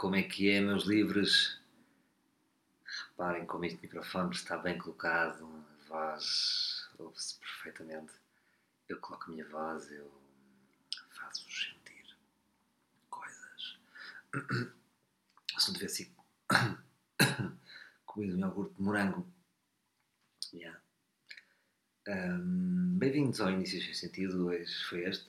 como é que é, meus livros? Reparem como este microfone está bem colocado, a voz ouve-se perfeitamente. Eu coloco a minha voz, eu faço-vos sentir coisas. Se não tivesse comido um iogurte de morango. Yeah. Um, Bem-vindos ao Início Sem Sentido, hoje foi este,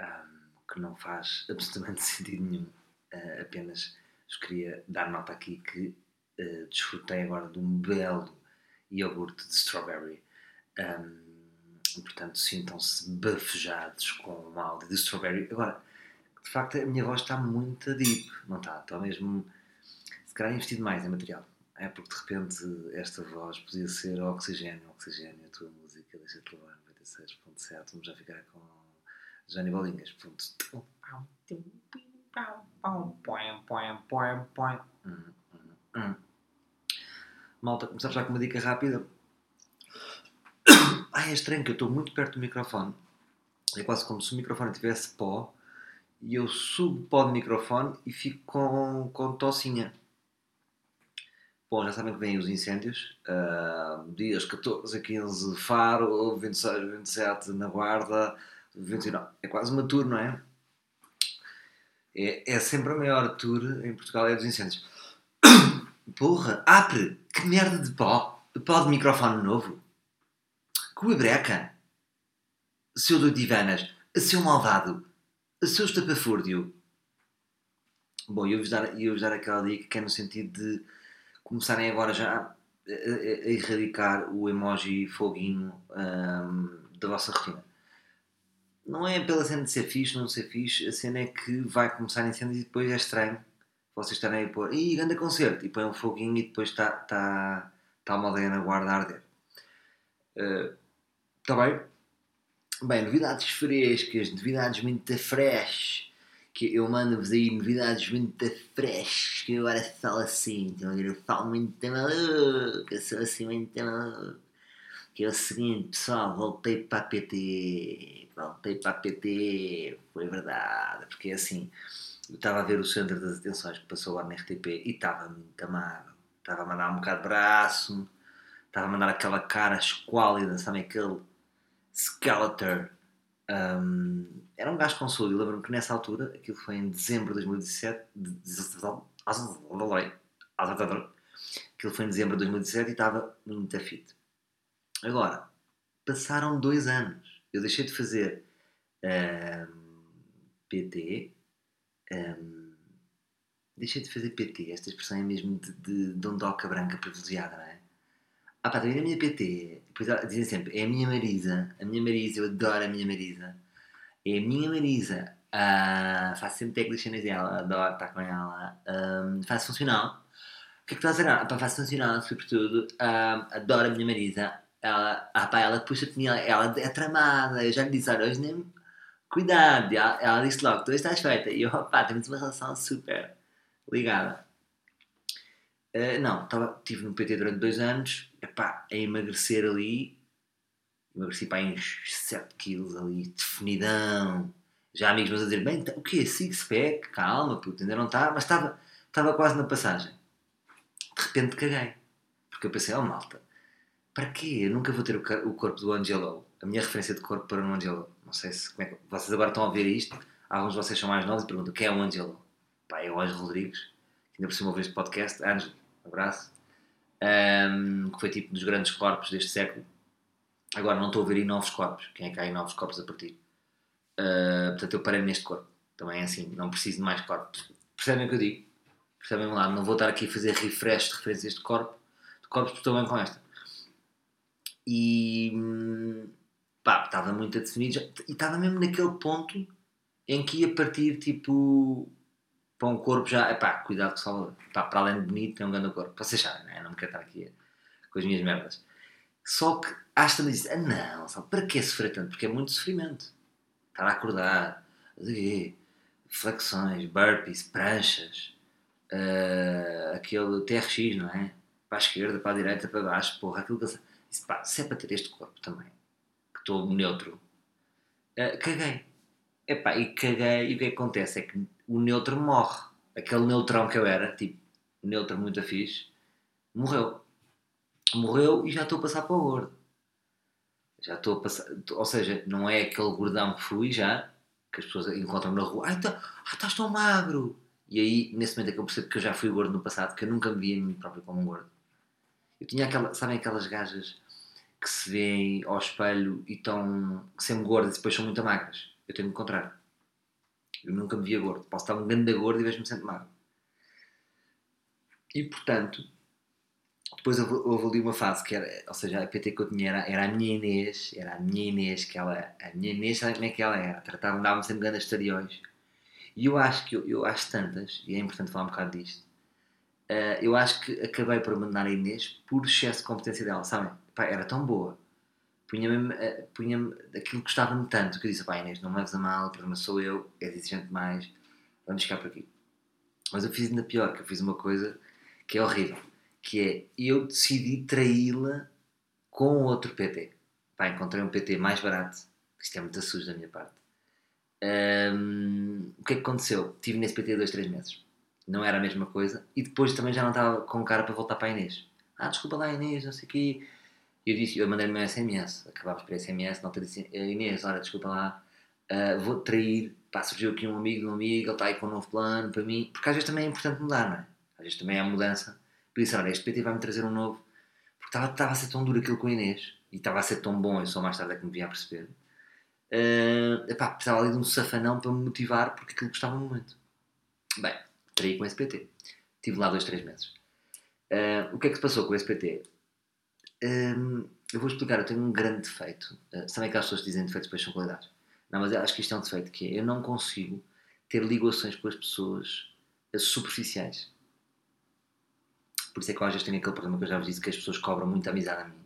um, que não faz absolutamente sentido nenhum. Uh, apenas vos queria dar nota aqui que uh, desfrutei agora de um belo iogurte de strawberry. Um, portanto, sintam-se bafejados com o áudio de strawberry. Agora, de facto, a minha voz está muito deep, não está? Está mesmo. Se calhar investido mais em material. É porque de repente esta voz podia ser oxigênio, oxigênio, a tua música, deixa-te levar, 96.7. Vamos já ficar com Johnny Bolinhas. Ponto. Malta, começar já com uma dica rápida. Ai, é estranho que eu estou muito perto do microfone. É quase como se o microfone tivesse pó e eu subo pó do microfone e fico com, com tossinha. Bom, já sabem que vêm os incêndios. Uh, dias 14 a 15 Faro, 26, 27 na Guarda, 29. É quase uma tour, não é? É, é sempre a maior tour em Portugal, é dos incêndios. Porra, apre! Que merda de pó! Pó de microfone novo! Coibreca! Seu doido Ivanas! Seu malvado! Seu estapafúrdio! Bom, eu vos dar, eu vos dar aquela dica que é no sentido de começarem agora já a, erradicar o emoji foguinho um, da vossa rotina. Não é pela cena de ser fixe, não ser fixe, a cena é que vai começar incêndio e depois é estranho vocês estarem a pôr, ih, grande concerto, e põe um foguinho e depois está tá, tá uma aldeia na guarda a arder. Está uh, bem? Bem, novidades frescas, novidades muito fresh que eu mando-vos aí novidades muito fresh, que eu agora falo assim, então eu falo muito maluco, eu sou assim muito maluco. Que é o seguinte, pessoal, voltei para a PT, voltei para a PT, foi verdade, porque assim, eu estava a ver o centro das atenções que passou lá na RTP e estava muito amado, estava a mandar um bocado de braço, estava a mandar aquela cara esquálida, sabe aquele skeletor um, era um gajo com saúde. Eu lembro-me que nessa altura, aquilo foi em dezembro de 2017, aquilo foi em dezembro de 2017 e estava muito fit. Agora, passaram dois anos. Eu deixei de fazer um, PT. Um, deixei de fazer PT. Esta expressão é mesmo de, de dondoca branca privilegiada, não é? Ah pá, também a minha PT, depois dizem sempre, é a minha Marisa, a minha Marisa, eu adoro a minha Marisa. É a minha Marisa, uh, faço sempre técnicas dela, adoro estar com ela, um, faço funcional. O que é que estás a dizer? Ah, pá, faço funcional, sobretudo, um, adoro a minha Marisa. Ela, ah pá, ela puxa-te, ela, ela é tramada, eu já lhe disse, olha, hoje nem... Cuidado, ela, ela disse logo, tu estás feita. E eu, pá, temos uma relação super ligada. Uh, não, estive no PT durante dois anos, epá, a emagrecer ali, emagreci para uns 7 quilos ali, definidão. Já amigos meus a dizer, bem, o quê? Six-pack? Calma, puto, ainda não está, mas estava quase na passagem. De repente caguei. Porque eu pensei, oh malta, para quê? Eu nunca vou ter o, o corpo do Angelo. A minha referência de corpo para um Angelo. Não sei se, como é que, vocês agora estão a ver isto, alguns de vocês são mais novos e perguntam, quem é o Angelo? Pá, é o Ângelo Rodrigues, ainda por cima ouve este podcast. Ângelo, abraço, um, que foi tipo dos grandes corpos deste século. Agora não estou a ver aí novos corpos. Quem é que há aí novos corpos a partir? Uh, portanto, eu parei neste corpo. Também é assim, não preciso de mais corpos. Percebem o que eu digo? Percebem lá? Não vou estar aqui a fazer refresh de referências de corpo, de corpos, estou bem com esta. E pá, estava muito a definir e estava mesmo naquele ponto em que ia partir tipo para um corpo já, epá, cuidado que só, pá, para além de bonito, tem um grande corpo. Vocês sabem, não é? Não me quero estar aqui com as minhas merdas. Só que Asta me disse, ah não, só, para que sofrer tanto? Porque é muito sofrimento. Estar a acordar, flexões, burpees, pranchas, uh, aquele TRX, não é? Para a esquerda, para a direita, para baixo, porra, aquilo que disse, pá, se é para ter este corpo também, que estou neutro, uh, caguei. Epá, e caguei, e o que, é que acontece? É que o neutro morre. aquele neutrão que eu era, tipo, neutro muito fixe, morreu. Morreu e já estou a passar para o gordo. Já estou a passar. Ou seja, não é aquele gordão que fui já, que as pessoas encontram na rua. Ai, tá, ah, estás tão magro! E aí, nesse momento é que eu percebo que eu já fui gordo no passado, que eu nunca me via a mim próprio como um gordo. Eu tinha aquela, sabem aquelas gajas que se veem ao espelho e estão sempre gordas e depois são muito magras? Eu tenho o contrário. Eu nunca me via gordo. Posso estar um grande gordo e vejo-me sempre magro. E portanto, depois houve ali uma fase que era, ou seja, a PT que eu tinha era, era a minha Inês, era a minha Inês, que ela, a minha Inês, sabe como é que ela era? Tratava-me, dava-me sempre grandes estadiões. E eu acho que, eu, eu acho tantas, e é importante falar um bocado disto, uh, eu acho que acabei por abandonar a Inês por excesso de competência dela, sabem? Pá, era tão boa. Punha-me, uh, punha-me, aquilo gostava-me tanto que eu disse, pá Inês, não me leves a mal, o problema sou eu, és exigente demais, vamos ficar por aqui. Mas eu fiz ainda pior, que eu fiz uma coisa que é horrível, que é, eu decidi traí-la com outro PT. Pá, encontrei um PT mais barato, isto é muito sujo da minha parte. Um, o que é que aconteceu? Tive nesse PT dois, três meses. Não era a mesma coisa. E depois também já não estava com cara para voltar para a Inês. Ah, desculpa lá, Inês, não sei o quê. Eu disse, eu mandei-lhe um SMS. Acabámos por SMS. Não te disse, Inês, olha, desculpa lá, uh, vou trair. Pá, surgiu aqui um amigo, um amigo, ele está aí com um novo plano para mim. Porque às vezes também é importante mudar, não é? Às vezes também há mudança. Por isso, olha, este PT vai-me trazer um novo. Porque estava, estava a ser tão duro aquilo com a Inês. E estava a ser tão bom, eu só mais tarde é que me vinha a perceber. Uh, epá, precisava ali de um safanão para me motivar porque aquilo gostava muito. Bem, traí com esse PT. Estive lá dois, três meses. Uh, o que é que se passou com esse PT? Uh, eu vou explicar, eu tenho um grande defeito. Uh, sabem que as pessoas dizem defeitos depois são qualidades. Não, mas acho que isto é um defeito que é, eu não consigo ter ligações com as pessoas superficiais. Por isso é que eu às vezes tenho aquele problema que eu já vos disse que as pessoas cobram muita amizade a mim.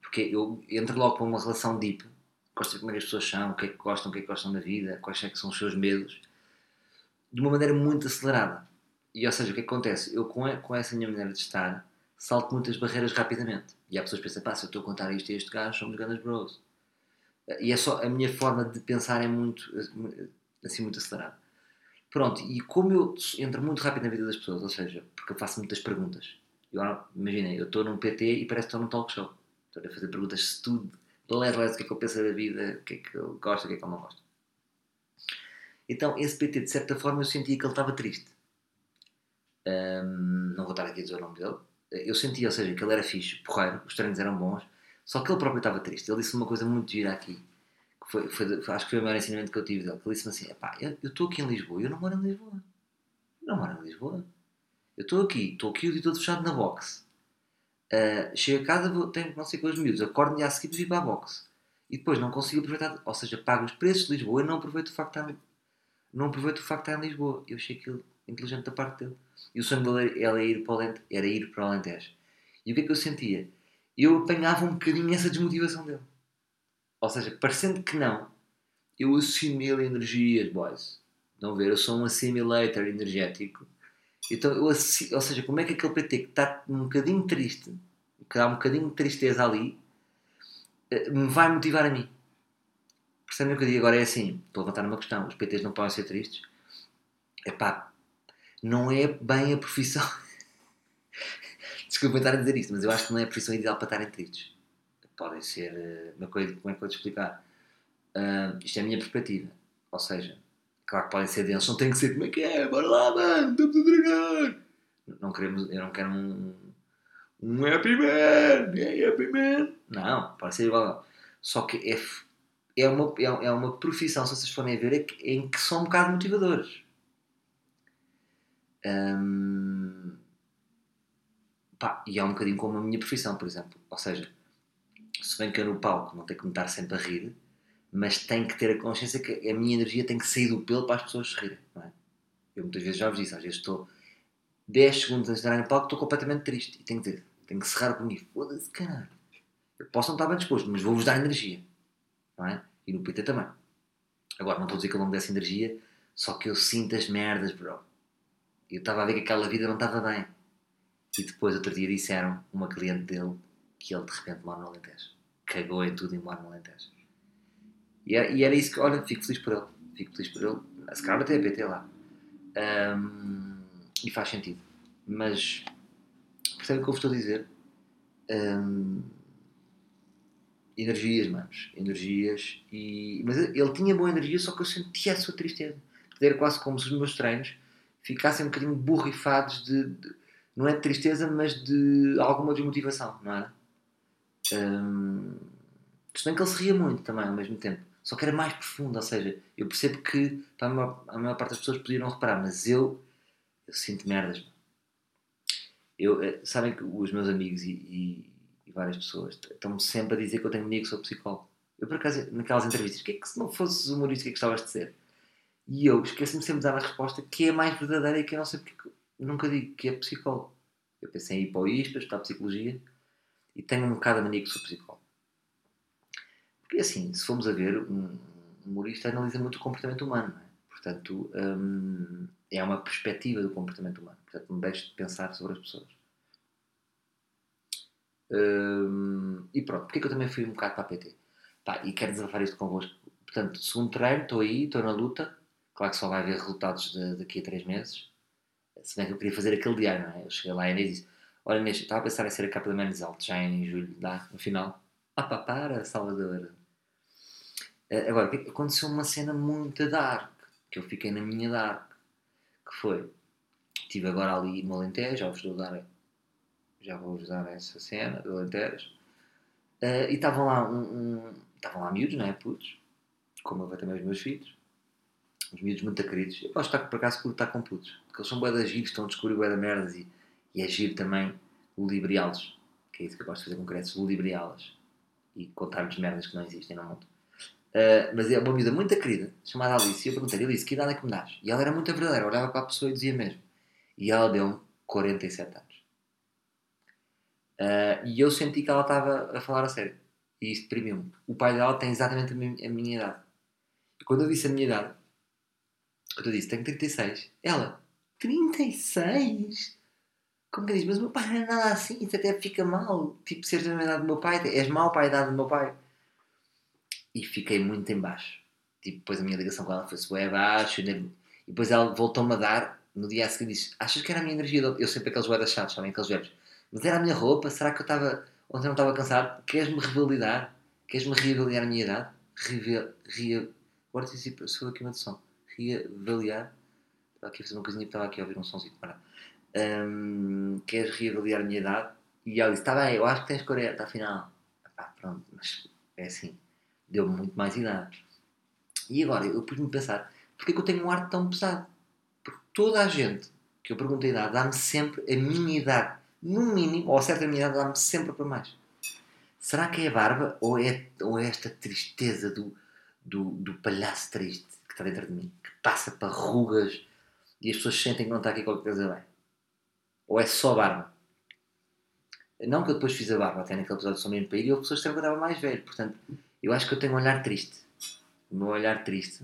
Porque eu entro logo para uma relação deep, gosto de como é que as pessoas são, o que é que gostam, o que é que gostam da vida, quais é que são os seus medos, de uma maneira muito acelerada. E ou seja, o que é que acontece? Eu com essa minha maneira de estar, salto muitas barreiras rapidamente. E há pessoas que pensam, pá, se eu estou a contar isto a este gajo, somos grandes bros. E é só, a minha forma de pensar é muito, assim, muito acelerada. Pronto, e como eu entro muito rápido na vida das pessoas, ou seja, porque eu faço muitas perguntas. Imaginem, eu estou num PT e parece que estou num talk show. Estou a fazer perguntas se tudo, de leve o que é que eu penso da vida, o que é que eu gosto, o que é que eu não gosto. Então, esse PT, de certa forma, eu sentia que ele estava triste. Um, não vou estar aqui a dizer o nome dele. Eu sentia, ou seja, que ele era fixe, porreiro, os treinos eram bons, só que ele próprio estava triste. Ele disse uma coisa muito gira aqui, que foi, foi, acho que foi o maior ensinamento que eu tive dele. Que ele disse-me assim: pá, eu estou aqui em Lisboa, eu não moro em Lisboa. Eu não moro em Lisboa. Eu estou aqui, estou aqui o dia todo fechado na boxe. Uh, chego a casa, vou, tenho não sei com os miúdos, acordo no dia a seguir e para a boxe. E depois não consigo aproveitar, ou seja, pago os preços de Lisboa e não aproveito o facto de estar, não aproveito o facto de estar em Lisboa. Eu achei aquilo inteligente da parte dele. E o sonho dele era ir para o Alentejo. Era ir para o Alentejo. E o que é que eu sentia? Eu apanhava um bocadinho essa desmotivação dele. Ou seja, parecendo que não, eu assimilo energias, boys. Estão a ver? Eu sou um assimilator energético então, eu, ou seja, como é que aquele PT que está um bocadinho triste, que dá um bocadinho de tristeza ali, eh, me vai motivar a mim? Percebem o que eu digo agora? É assim, estou a levantar uma questão, os PTs não podem ser tristes? É pá, não é bem a profissão. Desculpa estar a dizer isto, mas eu acho que não é a profissão ideal para estarem tristes. Podem ser. Eh, uma coisa, como é que vou te explicar? Uh, isto é a minha perspectiva. Ou seja, Claro que podem ser densos, não tem que ser como é que é, bora lá, mano, estamos a dragar. Não queremos, eu não quero um, um Happy Man, é Happy Man. Não, pode ser igual. Só que é, é, uma, é, é uma profissão, se vocês forem ver, é em que são um bocado motivadores. Pá, e é um bocadinho como a minha profissão, por exemplo. Ou seja, se bem que eu no palco não tenho que me estar sempre a rir, mas tenho que ter a consciência que a minha energia tem que sair do pelo para as pessoas rirem. É? Eu muitas vezes já vos disse, às vezes estou 10 segundos antes de entrar no palco, estou completamente triste e tenho que, ter, tenho que serrar comigo. Foda-se, caralho. Eu posso não estar bem disposto, mas vou-vos dar energia. Não é? E no PT também. Agora, não estou a dizer que eu não me desse energia, só que eu sinto as merdas, bro. Eu estava a ver que aquela vida não estava bem. E depois, outro dia, disseram uma cliente dele que ele de repente mora no Alentejo. Cagou em tudo e mora no Alentejo. E, é, e, era isso que, olha, fico feliz por ele. Fico feliz por ele. Se calhar até a PT lá. Um, e faz sentido. Mas percebe o que eu vos estou a dizer? Hum, energias, manos. Energias. E... Mas ele tinha boa energia, só que eu sentia a sua tristeza. Era quase como se os meus treinos ficassem um bocadinho borrifados de, de não é de tristeza, mas de alguma desmotivação, não era? Hum, se bem que ele se ria muito também ao mesmo tempo. Só que era mais profundo, ou seja, eu percebo que a maior, a maior parte das pessoas podiam reparar, mas eu, eu sinto merdas. Eu, eh, sabem que os meus amigos e várias pessoas estão-me sempre a dizer que eu tenho mania que sou psicólogo. Eu, por acaso, naquelas entrevistas, o que é que se não fosses humorista, o que é que gostavas de ser? E eu esqueço-me sempre de dar a resposta que é mais verdadeira e que eu não sei porque nunca digo que é psicólogo. Eu pensei em ir para o ISPA, estudar psicologia e tenho um bocado a mania que sou psicólogo. Porque assim, se formos a ver, um humorista analisa muito o comportamento humano, é? Portanto, hum, é uma perspectiva do comportamento humano. Portanto, me deixo de pensar sobre as pessoas. Hum, e pronto, porque é que eu também fui um bocado para a PT? Pá, e quero desabafar isto convosco. Portanto, segundo treino, estou aí, estou na luta. Claro que só vai haver resultados de, daqui a 3 meses. Se bem que eu queria fazer aquele diário, não é? Eu cheguei lá e disse: Olha, Inês, estava a pensar em ser a capa da Menos Alto já em julho, dá, no final. Ah, pá, para, Salvador. Uh, agora, aconteceu uma cena muito dark, que eu fiquei na minha dark, que foi, estive agora ali no Alentejo, já vos vou dar, já vou vos dar essa cena do Alentejo, uh, e estavam lá um, um, estavam lá miúdos, não é, putos, como eu vejo também os meus filhos, uns miúdos muito queridos, eu gosto de estar por acaso por estar com putos, porque eles são bué das giros, estão a descobrir bué da merdas e, e é giro também ludibriá-los, que é isso que eu gosto de fazer com crianças, ludibriá-las e contar-lhes merdas que não existem no mundo. Uh, mas é uma miúda muito querida, chamada Alice, e eu perguntei-lhe, Alice, que idade é que me dás? E ela era muito verdadeira, olhava para a pessoa e dizia mesmo. E ela deu-me 47 anos. Uh, e eu senti que ela estava a falar a sério. E isso deprimiu-me. O pai dela tem exatamente a minha, a minha idade. E quando eu disse a minha idade, eu disse, tenho 36. Ela, 36? Como que diz? Mas o meu pai não é nada assim, isso até fica mal. Tipo, seres da mesma idade do meu pai, és mau para a idade do meu pai. E fiquei muito em baixo. Tipo, depois a minha ligação com ela foi-se bem abaixo. E depois ela voltou-me a dar, no dia a seguir disse, achas que era a minha energia? Eu sempre aqueles guardas chatos, sabem? Aqueles velhos. Mas era a minha roupa? Será que eu estava... Ontem não estava cansado? Queres-me revalidar? Queres-me reavaliar a minha idade? Reval... Rea... Agora se foi aqui uma edição. Reavaliar... Estava aqui a fazer uma coisinha, estava aqui a ouvir um somzinho. Para. Um, queres reavaliar a minha idade? E ela disse, está bem, eu acho que tens 40, afinal. Epá, pronto, mas é assim. Deu-me muito mais idade. E agora, eu pus-me a pensar, porquê que eu tenho um ar tão pesado? Porque toda a gente que eu pergunto a idade dá-me sempre a minha idade. No mínimo, ou a certa idade, dá-me sempre para mais. Será que é a barba ou é, ou é esta tristeza do, do, do palhaço triste que está dentro de mim? Que passa para rugas e as pessoas sentem que não está aqui qualquer coisa bem? Ou é só barba? Não que eu depois fiz a barba, até naquele episódio Sou Menino para ir, e eu pessoas que eu estava mais velho. Portanto, eu acho que eu tenho um olhar triste. O meu olhar triste.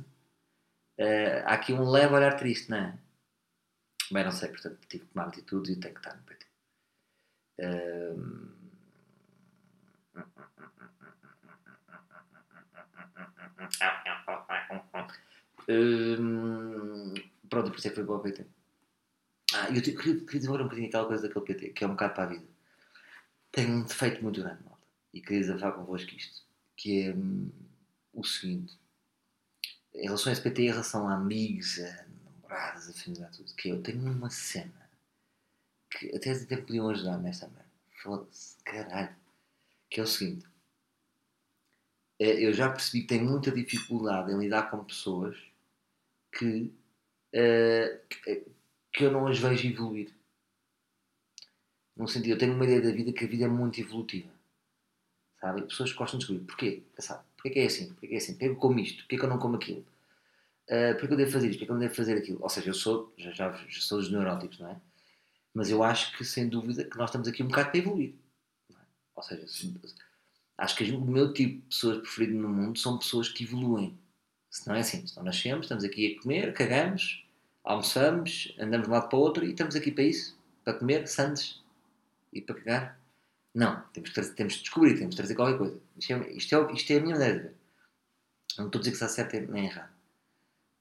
Uh, há aqui um leve olhar triste, não é? Bem, não sei, portanto, tive que tomar atitude e tenho que estar no PT. Uh... Pronto, por isso é que foi para o PT. Ah, eu queria, queria desenvolver um bocadinho aquela coisa daquele PT, que é um bocado para a vida. Tenho um defeito muito grande, malta. E queria desabafar convosco isto. Que é hum, o seguinte. Em relação a esse PT, em relação a amigos, a namoradas, a família, tudo. Que eu tenho uma cena que até, até podiam ajudar nesta merda. Foda-se, caralho. Que é o seguinte. É, eu já percebi que tenho muita dificuldade em lidar com pessoas que, uh, que que eu não as vejo evoluir. Num sentido, eu tenho uma ideia da vida que a vida é muito evolutiva. Sabe? Pessoas que gostam de descobrir. Porquê? Sabe? Porquê que é assim? Porquê que é assim? Porquê que eu como isto? Porquê que eu não como aquilo? Uh, porquê que eu devo fazer isto? Porquê que eu não devo fazer aquilo? Ou seja, eu sou, já, já, já sou dos neuróticos, não é? Mas eu acho que, sem dúvida, que nós estamos aqui um bocado para evoluir. É? Ou seja, acho que o meu tipo de pessoas preferido no mundo são pessoas que evoluem. Se não é assim, se não nascemos, estamos aqui a comer, cagamos, almoçamos, andamos de um lado para o outro e estamos aqui para isso, para comer sandes e para cagar. Não, temos que, trazer, temos de descobrir, temos de trazer qualquer coisa. Isto é, isto é, isto é a minha maneira de ver. Não estou a dizer que está certo nem errado.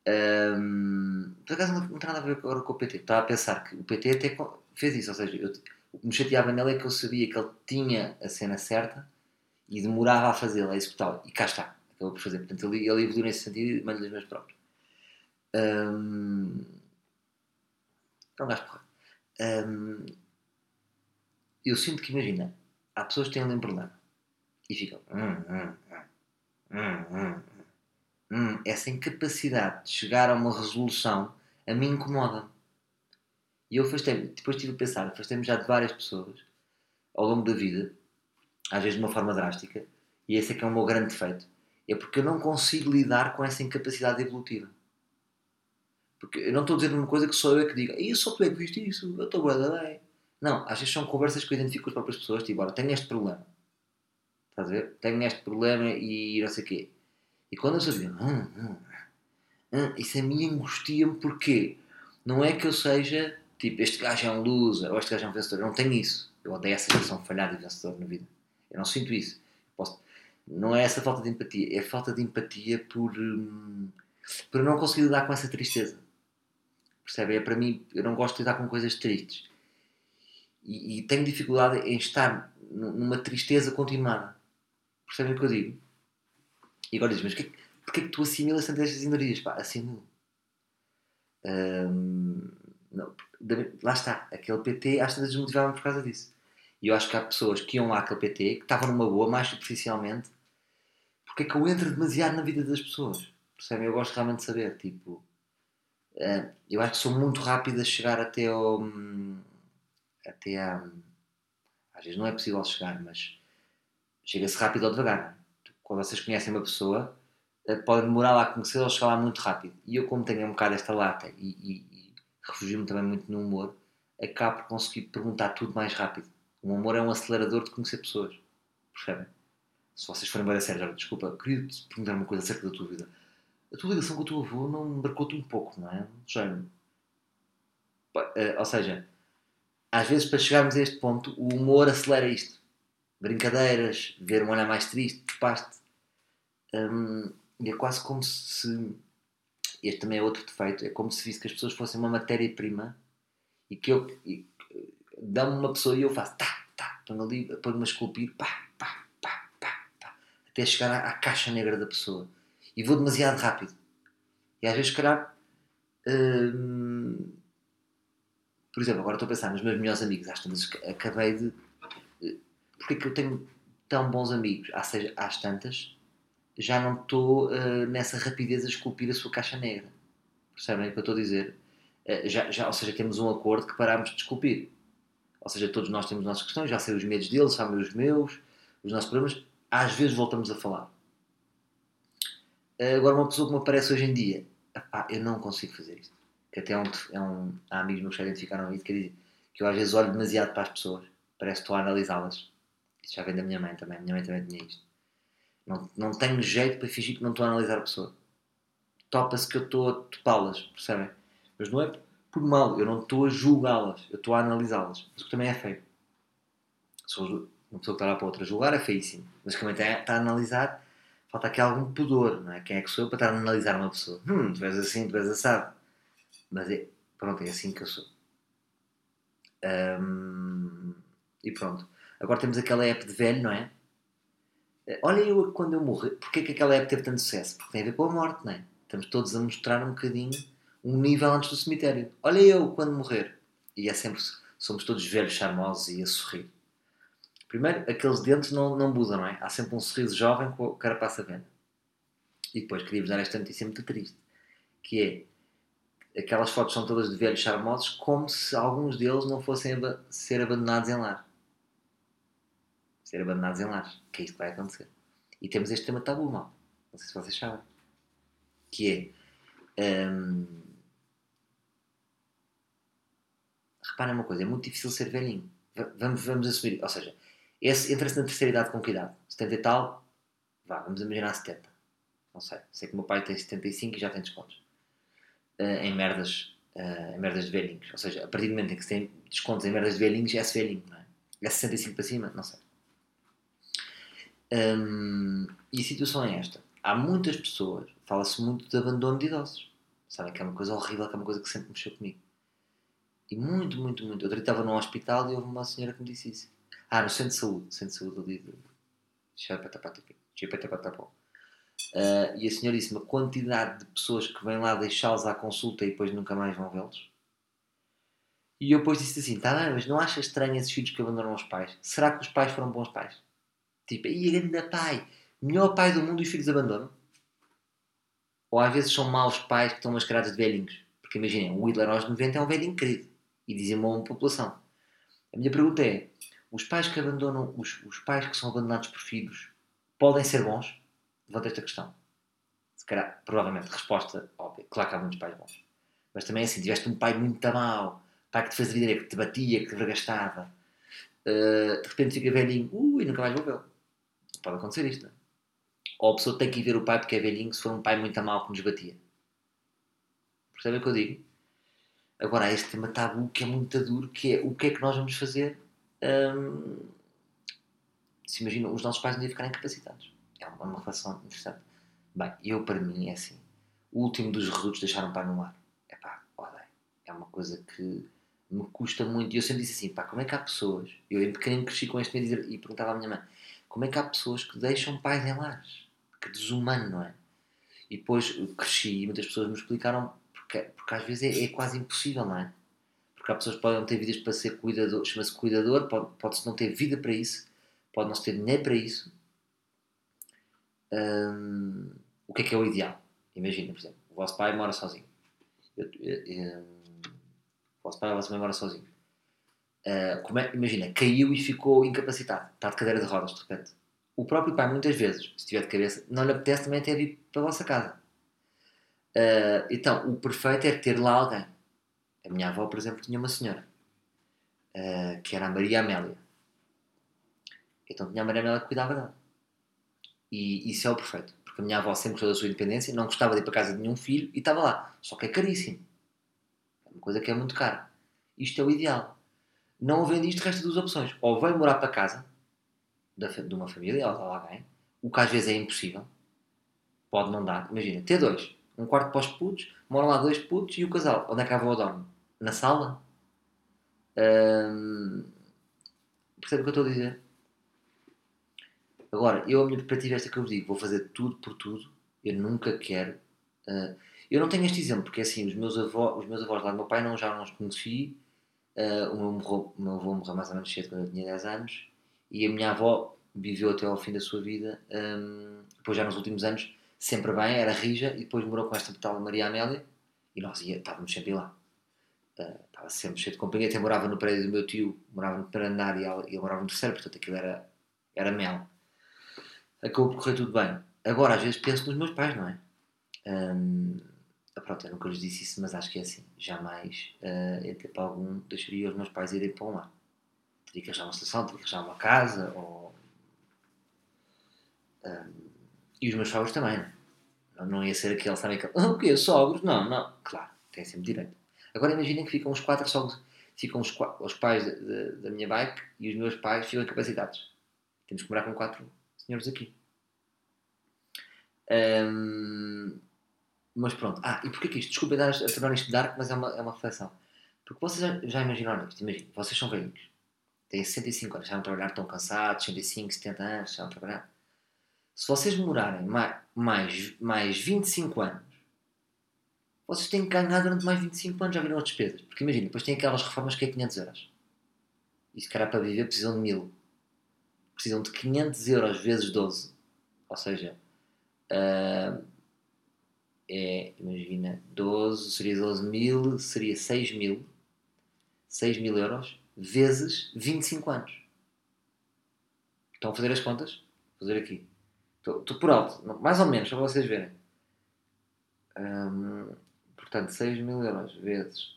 Ahm, por acaso não, não tem nada a ver agora com o PT. Estava a pensar que o PT até fez isso. Ou seja, eu, o que me chateava nele é que eu sabia que ele tinha a cena certa e demorava a fazê-la, a executá-la. E cá está. Acabou por fazer. Portanto, ele, ele evoluiu nesse sentido e mando-lhe os meus próprios. Ahm, é um gajo porra. Ahm, eu sinto que, imagina, há pessoas que têm um problema e ficam. "Hum, hum, hum, hum, hum, hum." essa incapacidade de chegar a uma resolução a mim incomoda-me. E eu afastei-me, depois estive a pensar, afastei-me já de várias pessoas ao longo da vida, às vezes de uma forma drástica, e esse é que é o meu grande defeito. É porque eu não consigo lidar com essa incapacidade evolutiva. Porque eu não estou a dizer uma coisa que só eu é que diga, e só tu é que viste isso, eu estou bem, bem. Não, às vezes são conversas que eu identifico com as próprias pessoas, tipo, olha, tenho este problema. Estás a ver? Tenho este problema e não sei o quê. E quando eu sabia, hum, hum, hum, isso a mim angustia-me porque não é que eu seja, tipo, este gajo é um loser ou este gajo é um vencedor. Eu não tenho isso. Eu odeio essa versão falhada e vencedor na vida. Eu não sinto isso. Posso- Não é essa falta de empatia, é falta de empatia por, hum, por não conseguir lidar com essa tristeza. Percebe? É para mim, eu não gosto de lidar com coisas tristes. E, e tenho dificuldade em estar nu- numa tristeza continuada. Percebem o que eu digo? E agora dizes, mas porquê, porquê que tu assimilas tantas estas energias? Pá, assimilo. Hum, não, da- lá está, aquele PT às vezes desmotivava-me por causa disso. E eu acho que há pessoas que iam lá àquele PT, que estavam numa boa, mais superficialmente, porque é que eu entro demasiado na vida das pessoas? Percebem? Eu gosto realmente de saber, tipo... eh, eu acho que sou muito rápido a chegar até ao... hum, até a... Às vezes não é possível chegar, mas chega-se rápido ou devagar. Quando vocês conhecem uma pessoa, eh, podem demorar lá a conhecer ou chegar lá muito rápido. E eu, como tenho um bocado esta lata e, e refugio-me também muito no humor, acabo por conseguir perguntar tudo mais rápido. O humor é um acelerador de conhecer pessoas. Percebem? Se vocês forem bem a sério, desculpa, queria te perguntar uma coisa acerca da tua vida. A tua ligação com o teu avô não marcou-te um pouco, não é? Já, eh, ou seja, às vezes para chegarmos a este ponto, o humor acelera isto. Brincadeiras, ver um olhar mais triste, despaste. Hum, e é quase como se. Este também é outro defeito. É como se visse que as pessoas fossem uma matéria-prima e que eu. Dá-me uma pessoa e eu faço tá, tá, ponho ali, ponho-me a esculpir, pá, pá, pá, pá, pá, até chegar à, à caixa negra da pessoa. E vou demasiado rápido. E às vezes, se calhar. hum, por exemplo, agora estou a pensar nos meus melhores amigos. Às tantas acabei de. eh, Porque é que eu tenho tão bons amigos? Às, seja, às tantas, já não estou eh, nessa rapidez a esculpir a sua caixa negra. Percebem o que eu estou a dizer? Eh, já, já, ou seja, temos um acordo que parámos de esculpir. Ou seja, todos nós temos as nossas questões, já sei os medos deles, sabem os meus, os nossos problemas. Às vezes voltamos a falar. Eh, Agora, uma pessoa que me aparece hoje em dia, eu não consigo fazer isto. Que até um, é um, há amigos meus que já identificaram isso, que dizem que eu às vezes olho demasiado para as pessoas, parece que estou a analisá-las. Isso já vem da minha mãe também, a minha mãe também tinha isto. Não, não tenho jeito para fingir que não estou a analisar a pessoa. Topa-se que eu estou a topá-las, percebem? Mas não é por mal, eu não estou a julgá-las, eu estou a analisá-las. Mas o que também é feio. Se uma pessoa que está lá para outra julgar é feíssimo. Mas também está, a analisar, falta aqui algum pudor, não é? Quem é que sou eu para estar a analisar uma pessoa? Hum, tu és assim, tu és assado. Mas é, pronto, é assim que eu sou. E pronto. Agora temos aquela app de velho, não é? Olha eu quando eu morrer, porque é que aquela app teve tanto sucesso? Porque tem a ver com a morte, não é? Estamos todos a mostrar um bocadinho um nível antes do cemitério. Olha eu quando morrer. E é sempre, somos todos velhos, charmosos e a sorrir. Primeiro, aqueles dentes não, não mudam, não é? Há sempre um sorriso jovem com a carapaça velha. E depois queria-vos dar esta notícia muito triste, que é aquelas fotos são todas de velhos charmosos, como se alguns deles não fossem aba- ser abandonados em lar. Ser abandonados em lares, que é isso que vai acontecer. E temos este tema tabu, mal. Não sei se vocês sabem. Que é. hum, reparem uma coisa, é muito difícil ser velhinho. Va- Vamos, vamos assumir. Ou seja, entra-se na terceira idade com que idade? 70 e tal? Vá, vamos imaginar 70. Não sei. Sei que o meu pai tem 75 e já tem descontos. eh, em merdas, eh, em merdas de velhinhos. Ou seja, a partir do momento em que se tem descontos em merdas de velhinhos, é-se velhinho, não é? É 65 para cima? Não sei. Hum, e a situação é esta. Há muitas pessoas, fala-se muito de abandono de idosos. Sabem que é uma coisa horrível, que é uma coisa que sempre mexeu comigo. E muito, muito, muito. Eu estava num hospital e houve uma senhora que me disse isso. Ah, no centro de saúde. Centro de saúde ali de. Uh, e a senhora disse-me a quantidade de pessoas que vêm lá deixá-los à consulta e depois nunca mais vão vê-los. E eu depois disse assim: tá bem, mas não achas estranho esses filhos que abandonam os pais? Será que os pais foram bons pais? Tipo, e grande pai, melhor pai do mundo e os filhos abandonam? Ou às vezes são maus pais que estão mascarados de velhinhos? Porque imaginem, o Hitler aos 90 é um velhinho querido e dizimou uma população. A minha pergunta é: os pais que abandonam, os, os pais que são abandonados por filhos, podem ser bons? Levanta esta questão. Se calhar, provavelmente, resposta óbvia. Claro que há muitos pais bons. Mas também assim, tiveste um pai muito mau, pai que te fez a vida, que te batia, que te regastava, uh, de repente fica velhinho, ui, nunca mais vou vê-lo. Pode acontecer isto, não é? Ou a pessoa tem que ir ver o pai porque é velhinho se for um pai muito mal que nos batia. Percebem o que eu digo? Agora, há este tema tabu que é muito duro, que é o que é que nós vamos fazer hum, se os nossos pais um dia ficarem incapacitados. É uma, uma relação interessante. Bem, eu para mim é assim. O último dos redutos deixaram o pai no ar. É pá, olha, é uma coisa que me custa muito. E eu sempre disse assim, pá, como é que há pessoas... Eu em pequenino cresci com este medo e perguntava à minha mãe, como é que há pessoas que deixam pais em lares? Que desumano, não é? E depois cresci e muitas pessoas me explicaram porque, porque às vezes é, é, quase impossível, não é? Porque há pessoas que podem não ter vidas para ser cuidador, chama-se cuidador, pode-se pode não ter vida para isso, pode não ter dinheiro para isso. Hum, o que é que é o ideal? Imagina, por exemplo, o vosso pai mora sozinho. Eu, eu, eu, o vosso pai ou a vossa mãe mora sozinho. Uh, é, imagina, caiu e ficou incapacitado, está de cadeira de rodas de repente. O próprio pai, muitas vezes, se estiver de cabeça, não lhe apetece também até vir para a vossa casa. Uh, então, o perfeito é ter lá alguém. A minha avó, por exemplo, tinha uma senhora uh, que era a Maria Amélia. Então tinha a Maria Amélia que cuidava dela. E isso é o perfeito. Porque a minha avó sempre gostou da sua independência, não gostava de ir para casa de nenhum filho e estava lá. Só que é caríssimo. É uma coisa que é muito cara. Isto é o ideal. Não havendo isto, resta duas opções. Ou vem morar para casa de uma família ou de alguém, o que às vezes é impossível. Pode não dar. Imagina, ter dois um quarto para os putos, moram lá dois putos e o casal. Onde é que a avó dorme? Na sala? Hum, percebe o que eu estou a dizer? Agora, eu a minha perspectiva é esta que eu vos digo, vou fazer tudo por tudo, eu nunca quero. Uh, eu não tenho este exemplo, porque assim, os meus avós, os meus avós lá do meu pai não, já não os conheci, uh, o, meu morreu, o meu avô morreu mais ou menos cedo quando eu tinha 10 anos, e a minha avó viveu até ao fim da sua vida, um, depois já nos últimos anos sempre bem, era rija, e depois morou com esta tal Maria Amélia, e nós ia, estávamos sempre lá. Uh, estava sempre cheio de companhia, até morava no prédio do meu tio, morava no primeiro andar e ele, morava no terceiro, portanto aquilo era, era mel. Acabou por correr tudo bem. Agora, às vezes, penso nos meus pais, não é? Um, pronto, eu nunca lhes disse isso, mas acho que é assim. Jamais, uh, em tempo algum, deixaria os meus pais irem para um lar. Teria que arranjar uma estação, teria que arranjar uma casa, ou... Um, e os meus sogros também, não, é? não ia ser aquele, sabe aquele, ah, o quê, sogros? Não, não, claro, tem sempre direito. Agora imaginem que ficam os quatro sogros, ficam os, os pais de, de, da minha bike e os meus pais ficam incapacitados. Temos que morar com quatro senhores aqui. Um, mas pronto. Ah, e porquê que isto? Desculpa dar, tornar isto dark, mas é uma, é uma reflexão. Porque vocês já, já imaginaram isto? Imaginem, vocês são velhos. Têm 65 anos, já não trabalhar, estão cansados, 65, 70 anos, já não trabalhar se vocês demorarem mais, mais, mais 25 anos, vocês têm que ganhar durante mais 25 anos, já viram as despesas. Porque imagina, depois tem aquelas reformas que é 500 euros. E se calhar para viver precisam de 1000. Precisam de 500 euros vezes 12. Ou seja, uh, é, imagina, 12 seria 12 mil, seria 6 mil. 6 mil euros vezes 25 anos. Estão a fazer as contas? Vou fazer aqui. Estou por alto, mais ou menos, para vocês verem. Hum, portanto, 6 mil euros vezes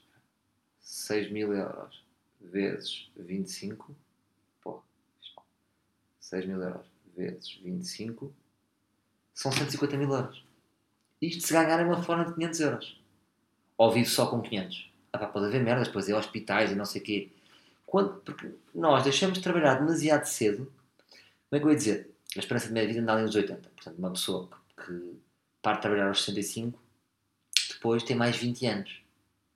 6 mil euros vezes 25. Pô, 6 mil euros vezes 25 são 150 mil euros. Isto se ganharem uma forma de 500 euros. Ou vivo só com 500. Ah, pá, pode haver merdas, depois é hospitais e não sei o quê. Quando, porque nós deixamos de trabalhar demasiado cedo. Como é que eu ia dizer? a esperança de média vida anda ali nos 80. Portanto, uma pessoa que, que parte de trabalhar aos 65, depois tem mais 20 anos.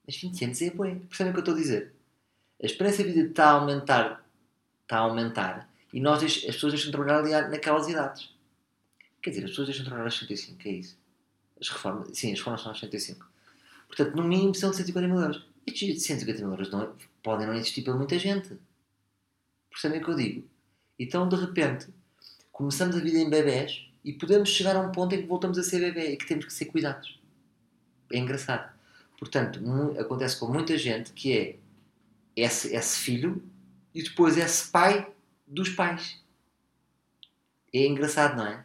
Mas 20 anos é bem. Percebem o que eu estou a dizer? A esperança de vida está a aumentar, está a aumentar e nós, as pessoas deixam de trabalhar ali naquelas idades. Quer dizer, as pessoas deixam de trabalhar aos 65, que é isso? As reformas, sim, as reformas são aos 65. Portanto, no mínimo são de 150 mil euros. Estes 150 mil euros não, podem não existir para muita gente. Percebem o que eu digo? Então, de repente, começamos a vida em bebés e podemos chegar a um ponto em que voltamos a ser bebê e que temos que ser cuidados. É engraçado. Portanto, acontece com muita gente que é esse, esse filho e depois esse pai dos pais. É engraçado, não é?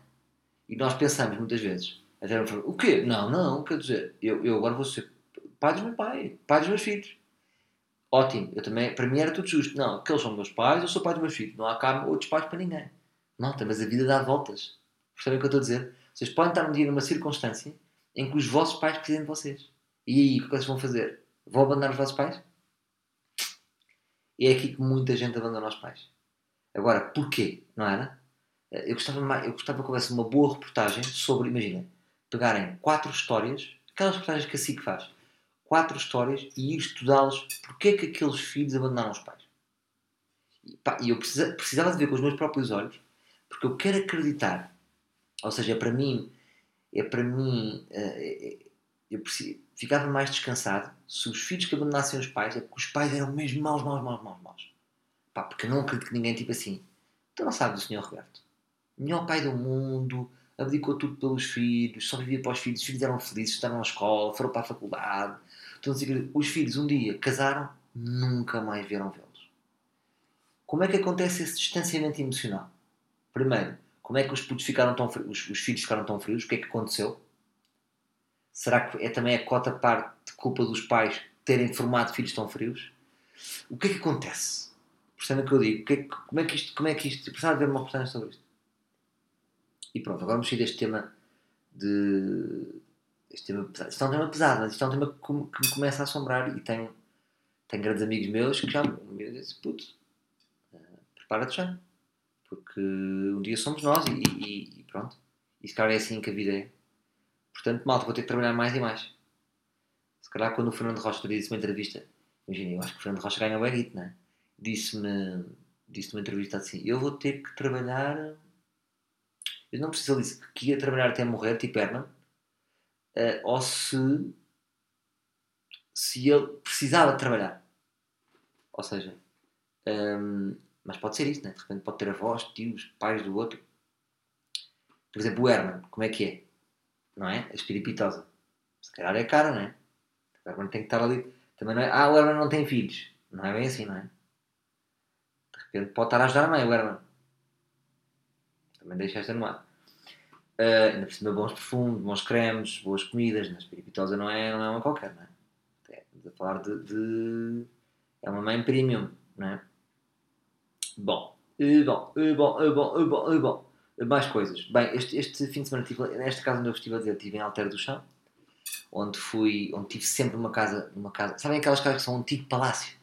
E nós pensamos muitas vezes, até o quê? Não, não, quer dizer, eu, eu agora vou ser pai do meu pai, pai dos meus filhos. Ótimo, eu também, para mim era tudo justo. Não, aqueles são meus pais, eu sou pai dos meus filhos. Não há cá outros pais para ninguém. Não, mas a vida dá voltas. Percebem o que eu estou a dizer? Vocês podem estar um dia numa circunstância em que os vossos pais precisam de vocês. E aí, o que é vocês vão fazer? Vão abandonar os vossos pais? E é aqui que muita gente abandona os pais. Agora, porquê? Não era? Eu gostava, eu gostava que houvesse uma boa reportagem sobre, imagina, pegarem quatro histórias, aquelas reportagens que a SIC faz, quatro histórias e ir estudá-las porque é que aqueles filhos abandonaram os pais. E, pá, eu precisa, precisava de ver com os meus próprios olhos, porque eu quero acreditar, ou seja, é para mim, é para mim, é, eu preciso, ficava mais descansado se os filhos que abandonassem os pais é porque os pais eram mesmo maus, maus, maus, maus, maus. Pá, porque eu não acredito que ninguém tipo assim. Tu não sabes do Senhor Roberto. Melhor pai do mundo, abdicou tudo pelos filhos, só vivia para os filhos, os filhos eram felizes, estavam na escola, foram para a faculdade. Então, os filhos um dia casaram, nunca mais vieram vê-los. Como é que acontece esse distanciamento emocional? Primeiro, como é que os putos ficaram tão frios, os, os filhos ficaram tão frios? O que é que aconteceu? Será que é também a cota parte de culpa dos pais terem formado filhos tão frios? O que é que acontece? Percebem o que eu digo? Que é como é que isto, como é que isto, precisava uma reportagem sobre isto. E pronto, agora vamos sair deste tema de. Este tema pesado. Isto é um tema pesado, mas isto é um tema que, me começa a assombrar e tenho, tenho grandes amigos meus que já me dizem, puto, uh, prepara-te já. Porque um dia somos nós e, e, e pronto. E se calhar é assim que a vida é. Portanto, malta, vou ter que trabalhar mais e mais. Se calhar quando o Fernando Rocha disse uma entrevista, imagina, eu acho que o Fernando Rocha ganha o Guito, não é? disse-me disse numa entrevista assim: Eu vou ter que trabalhar. Eu não preciso, ele disse que ia trabalhar até morrer, tipo Herman, uh, ou se. se ele precisava de trabalhar. Ou seja, um, ehm, mas pode ser isso, né? de repente pode ter avós, tios, pais do outro. Por exemplo, o Herman, como é que é? Não é? A espiripitosa. Se calhar é cara, não é? O Herman tem que estar ali. Também não é. Ah, o Herman não tem filhos. Não é bem assim, não é? repente pode estar a ajudar a mãe, o Herman. Também deixa esta no ar. Uh, ainda por cima, bons perfumes, bons cremes, boas comidas. Na espirituosa não é, não é uma qualquer, não é? estamos a falar de, de, É uma mãe premium, não é? Bom, uh, bom, uh, bom, bom, bom, bom. Mais coisas. Bem, este, este fim de semana, tive, nesta casa onde eu estive a dizer, estive em Alter do Chão, onde fui, onde tive sempre uma casa, uma casa. Sabem aquelas casas que são um antigo palácio?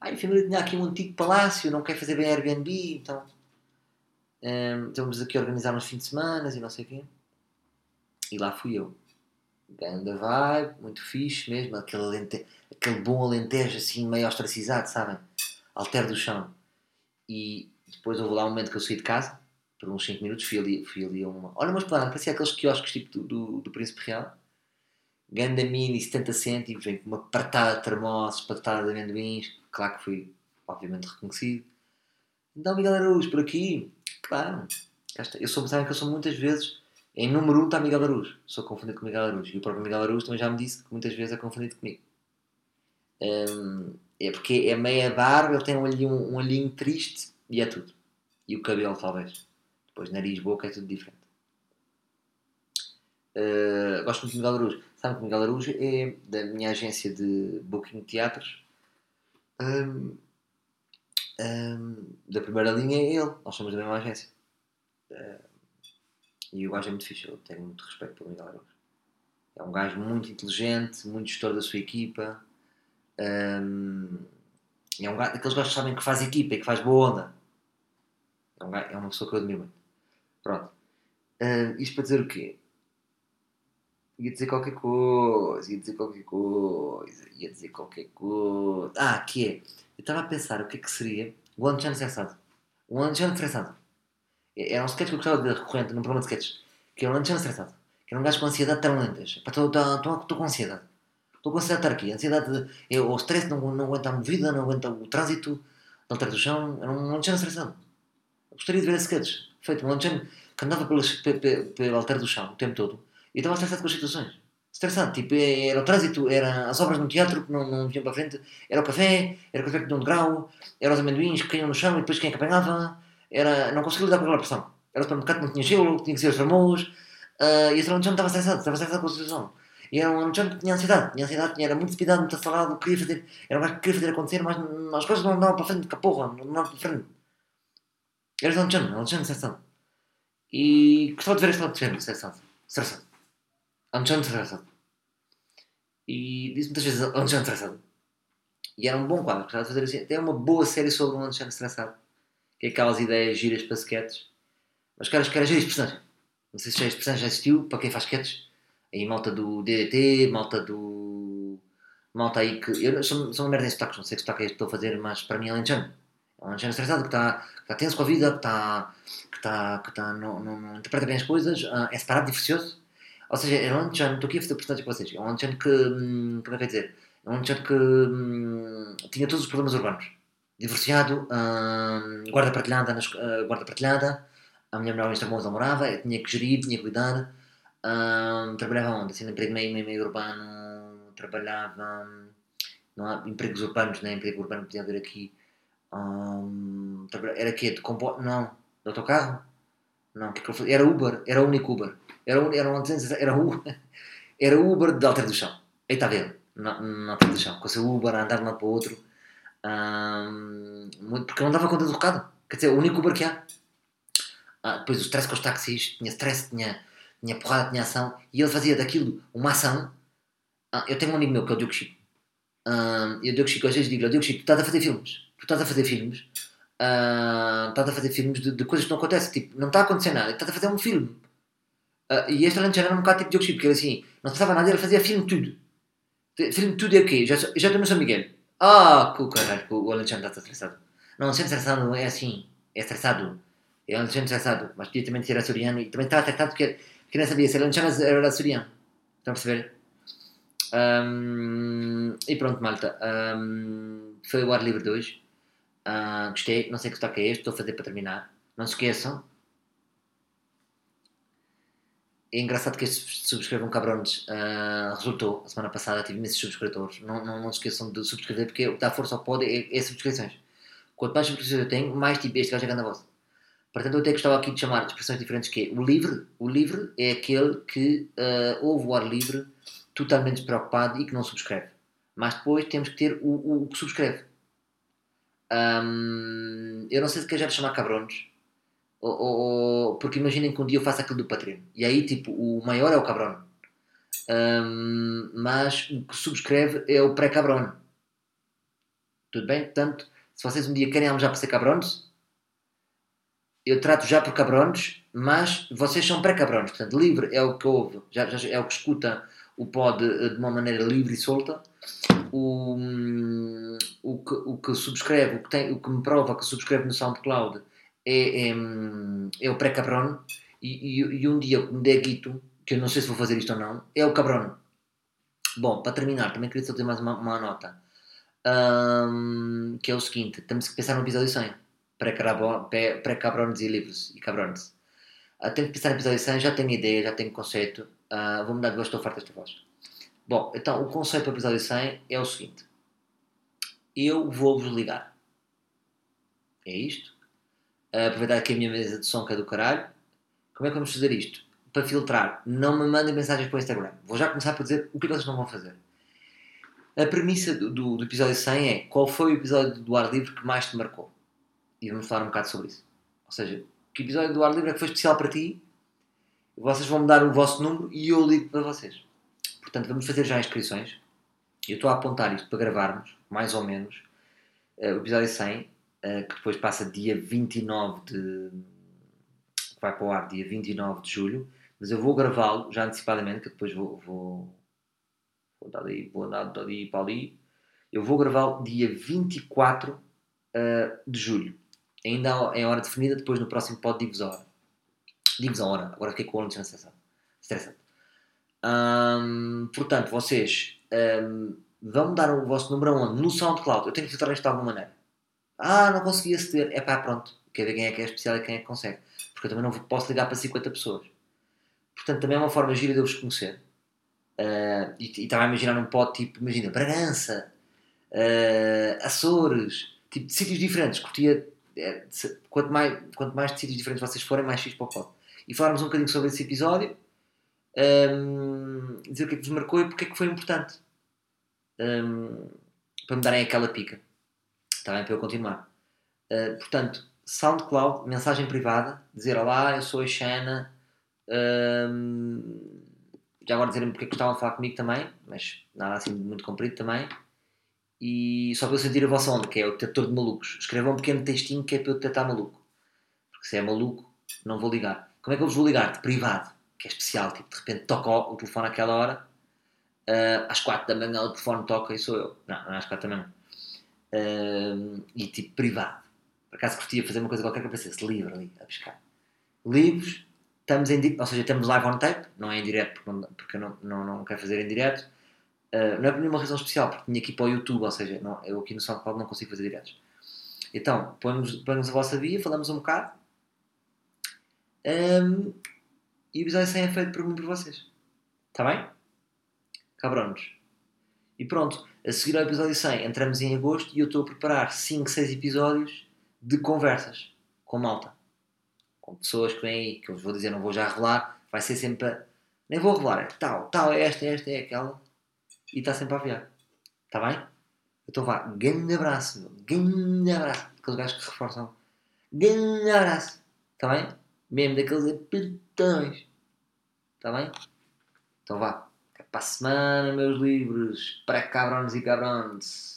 Ah, a família tinha aqui um antigo palácio, não quer fazer bem Airbnb, então um, estamos aqui a organizar uns fins de semana e não sei o quê. E lá fui eu. Ganda vibe, muito fixe mesmo, aquele, alente... aquele bom alentejo assim meio ostracizado, sabem? Alter do chão. E depois houve lá um momento que eu saí de casa, por uns 5 minutos, fui ali, fui ali a uma. Olha, mas plano, parecia aqueles quiosques tipo do, do, do Príncipe Real. Ganda mini, 70 cêntimos, vem com uma partada de termossos, partada de amendoins claro que fui, obviamente, reconhecido. Então, Miguel Araújo, por aqui, claro. Eu sou, sabem que eu sou muitas vezes, em número 1 um está Miguel Araújo. Sou confundido com Miguel Araújo. E o próprio Miguel Araújo também já me disse que muitas vezes é confundido comigo. Um, é porque é meia barba, ele tem um olhinho, um olhinho triste e é tudo. E o cabelo, talvez. Depois, nariz, boca, é tudo diferente. Uh, gosto muito de Miguel Araújo. Sabe que Miguel Araújo é da minha agência de booking de teatros um, um, da primeira linha é ele. Nós somos da mesma agência. Um, e o gajo é muito fixe. Eu tenho muito respeito pelo Miguel Araújo. É um gajo muito inteligente, muito gestor da sua equipa. Um, é um gajo, aqueles gajos que sabem que faz equipa e que faz boa onda. É, um gajo, é uma pessoa que eu admiro muito. Pronto. Uh, isto para dizer o quê? Ia dizer qualquer coisa, ia dizer qualquer coisa, ia dizer qualquer coisa. Ah, que é? Eu estava a pensar o que é que seria o Alexandre estressado. O Alexandre estressado. Era um sketch que eu gostava de recorrente num programa de sketches. Que era o Alexandre estressado. Que era um gajo com ansiedade termolentas. Estou com ansiedade. Estou com ansiedade de estar aqui. Ansiedade de. O stress não, não aguenta a movida, não aguenta o trânsito, não do chão. Era um Alexandre estressado. Eu gostaria de ver esse sketch. Feito. Um Alexandre que andava pelo, pelo, do chão o tempo todo e estava estressado com as situações. Estressado, tipo, era o trânsito, era as obras no teatro que não, não vinham para frente, era o café, era o café que tinha um degrau, era os amendoins que caíam no chão e depois quem é que apanhava, era, não conseguia lidar com aquela pressão. Era o supermercado que não tinha gelo, tinha que ser os famosos, uh, e esse John estava estressado, estava estressado com a situação. E era um John que tinha ansiedade, tinha ansiedade, tinha, era muito despidado, muito acelerado, queria fazer, era um gajo que queria fazer acontecer, mas as coisas não andavam para frente, a porra, não andavam para frente. Era o John, era o John estressado. E gostava de ver este lado de estressado. Anjan Estressado. E disse muitas vezes Anjan Estressado. E era um bom quadro, gostava de fazer assim. Até uma boa série sobre o Anjan Estressado. Que é aquelas ideias giras para sketches. Mas caras, caras, giras personagem. Não sei se já este personagem já existiu, para quem faz sketches. Aí malta do DDT, malta do. Malta aí que. Eu sou, sou uma merda em sotaques, não sei que sotaque é que estou a fazer, mas para mim é Anjan. É um Anjan estressado que está, que tenso com a vida, que está. que está. que está. não, não, não interpreta bem as coisas, uh, é separado, divorcioso ou seja, é um Anchan, estou aqui a fazer personagem com vocês. É um Anchan que. Hum, como é que dizer? É um Anchan que hum, tinha todos os problemas urbanos. Divorciado, hum, guarda partilhada, nas, uh, guarda partilhada. A minha mulher em Estambul namorava, eu tinha que gerir, tinha que cuidar. Hum, trabalhava onde? Assim, emprego meio, meio, meio urbano. Trabalhava. Não há empregos urbanos, né? Emprego urbano podia haver aqui. Hum, era quê? De compo... Não. De autocarro? Não, que, é que eu? Era Uber, era o único Uber. Era, era, era, o, era Uber de Alter do Chão. Aí está a ver, na, Alter do Chão. Com o seu Uber a andar de um lado para o outro. porque não dava conta do recado. Quer dizer, o único Uber que há. Ah, depois o stress com os táxis, tinha stress, tinha, tinha porrada, tinha ação. E ele fazia daquilo uma ação. Ah, eu tenho um amigo meu que é o Diogo Chico. e o Diogo Chico às vezes digo-lhe, Diogo Chico, tu estás a fazer filmes. Tu estás a fazer filmes. Uh, a fazer filmes de, de, coisas que não acontecem. Tipo, não está a acontecer nada. Estás a fazer um filme. Uh, e este Alentejano era um bocado tipo de Diogo porque ele assim, não se passava nada, ele fazia filme tudo. Filme tudo é o quê? Já, já estou no São Miguel. Ah, que caralho, o Alentejano está estressado. Não, sendo estressado é assim, é estressado. É Alentejano estressado, mas podia também ser açoriano e também estava estressado porque, porque não sabia se Alentejano era açoriano. Estão a perceber? Um, e pronto, malta. Um, foi o ar livre de hoje. Uh, gostei, não sei que toque é este, estou a fazer para terminar. Não se esqueçam, é engraçado que este subscrevam cabrones uh, resultou. A semana passada tive imensos subscritores. Não, não, não se esqueçam de subscrever porque o que dá força ao pod é, é subscrições. Quanto mais subscrições eu tenho, mais tipo este gajo é grande a voz. Portanto, eu até gostava aqui de chamar expressões diferentes que é o livre. O livre é aquele que uh, ouve o ar livre totalmente despreocupado e que não subscreve. Mas depois temos que ter o, o que subscreve. Um, eu não sei se quer já chamar cabrones ou, ou, porque imaginem que um dia eu faço aquilo do Patreon. E aí, tipo, o maior é o cabrão. Um, mas o que subscreve é o pré-cabrão. Tudo bem? Portanto, se vocês um dia querem almojar para ser cabrões, eu trato já por cabrões, mas vocês são pré-cabrões. Portanto, livre é o que ouve, já, já, é o que escuta o pod eh, de uma maneira livre e solta. O, o, que, o que subscreve, o que, tem, o que me prova que subscreve no SoundCloud é, é, é o pré-cabrón e, e, e, um dia que me der guito, que eu não sei se vou fazer isto ou não, é o cabrón. Bom, para terminar, também queria só ter mais uma, uma nota. Um, que é o seguinte, temos que pensar no episódio 100. Pré-cabrones e livros e cabrones. Uh, tenho que pensar no episódio 100, já tenho ideia, já tenho conceito. Uh, vou mudar de voz, estou farto desta voz. Bom, então o conceito para o episódio 100 é o seguinte. Eu vou-vos ligar. É isto aproveitar aqui a minha mesa de som que é do caralho. Como é que vamos fazer isto? Para filtrar, não me mandem mensagens para o Instagram. Vou já começar por dizer o que é que vocês não vão fazer. A premissa do, do, do, episódio 100 é qual foi o episódio do ar livre que mais te marcou? E vamos falar um bocado sobre isso. Ou seja, que episódio do ar livre é que foi especial para ti? Vocês vão me dar o vosso número e eu ligo para vocês. Portanto, vamos fazer já inscrições. Eu estou a apontar isto para gravarmos, mais ou menos, uh, o episódio 100 eh, que depois passa dia 29 de. vai para o ar dia 29 de julho. Mas eu vou gravá-lo já antecipadamente, que depois vou, vou, vou dar dali, vou andar para ali. Eu vou gravá-lo dia 24 uh, de julho. Ainda em hora definida, depois no próximo pod digo-vos a hora. A hora, agora fiquei com o olho estressado. Estressante. Um, portanto, vocês um, vão dar o vosso número aonde? No SoundCloud. Eu tenho que filtrar isto de alguma maneira. Ah, não consegui aceder. É pá, pronto. Quer ver quem é que é especial e quem é que consegue. Porque eu também não posso ligar para 50 pessoas. Portanto, também é uma forma gira de eu vos conhecer. Uh, e, estava a imaginar um pod tipo, imagina, Bragança, uh, Açores, tipo de sítios diferentes. Curtia, é, quanto, mais, quanto mais de sítios diferentes vocês forem, mais fixe para o pod. E falarmos um bocadinho sobre esse episódio, um, dizer o que é que vos marcou e porque é que foi importante. Um, para me darem aquela pica. Está bem? Para eu continuar. Uh, portanto, SoundCloud, mensagem privada, dizer olá, eu sou a Xana. Um, já agora dizerem porque é que gostavam de falar comigo também, mas nada assim muito comprido também. E só para eu sentir a vossa onda, que é o detector de malucos. Escrevam um pequeno textinho que é para eu detectar maluco. Porque se é maluco, não vou ligar. Como é que eu vos vou ligar? De privado, que é especial. Tipo, de repente toca o telefone àquela hora, uh, às 4 da manhã o telefone toca e sou eu. Não, não é às 4 da manhã. Uh, e tipo, privado. Por acaso curtia fazer uma coisa qualquer que aparecesse livre ali, a pescar. Livros, estamos em, ou seja, estamos live on tape, não é em direto porque, não, eu não, não, não quero fazer em direto. Uh, não é por nenhuma razão especial, porque tinha aqui para o YouTube, ou seja, não, eu aqui no SoundCloud não consigo fazer diretos. Então, põe-nos a vossa via, falamos um bocado. Um, e o episódio 100 é feito por mim e por vocês. Está bem? Cabronos. E pronto, a seguir ao episódio 100 entramos em agosto e eu estou a preparar 5, 6 episódios de conversas com malta com pessoas que vêm aí, que eu vos vou dizer, não vou já revelar, vai ser sempre. Nem vou revelar, é tal, tal, é esta, é esta, é aquela. E está sempre a aviar. Está bem? Então vá, grande abraço, meu. Grande abraço. Aqueles gajos que reforçam. Grande abraço. Está bem? Mesmo daqueles apertões. Está bem? Então vá. Até para a semana, meus livros. Para cabrões e cabrões.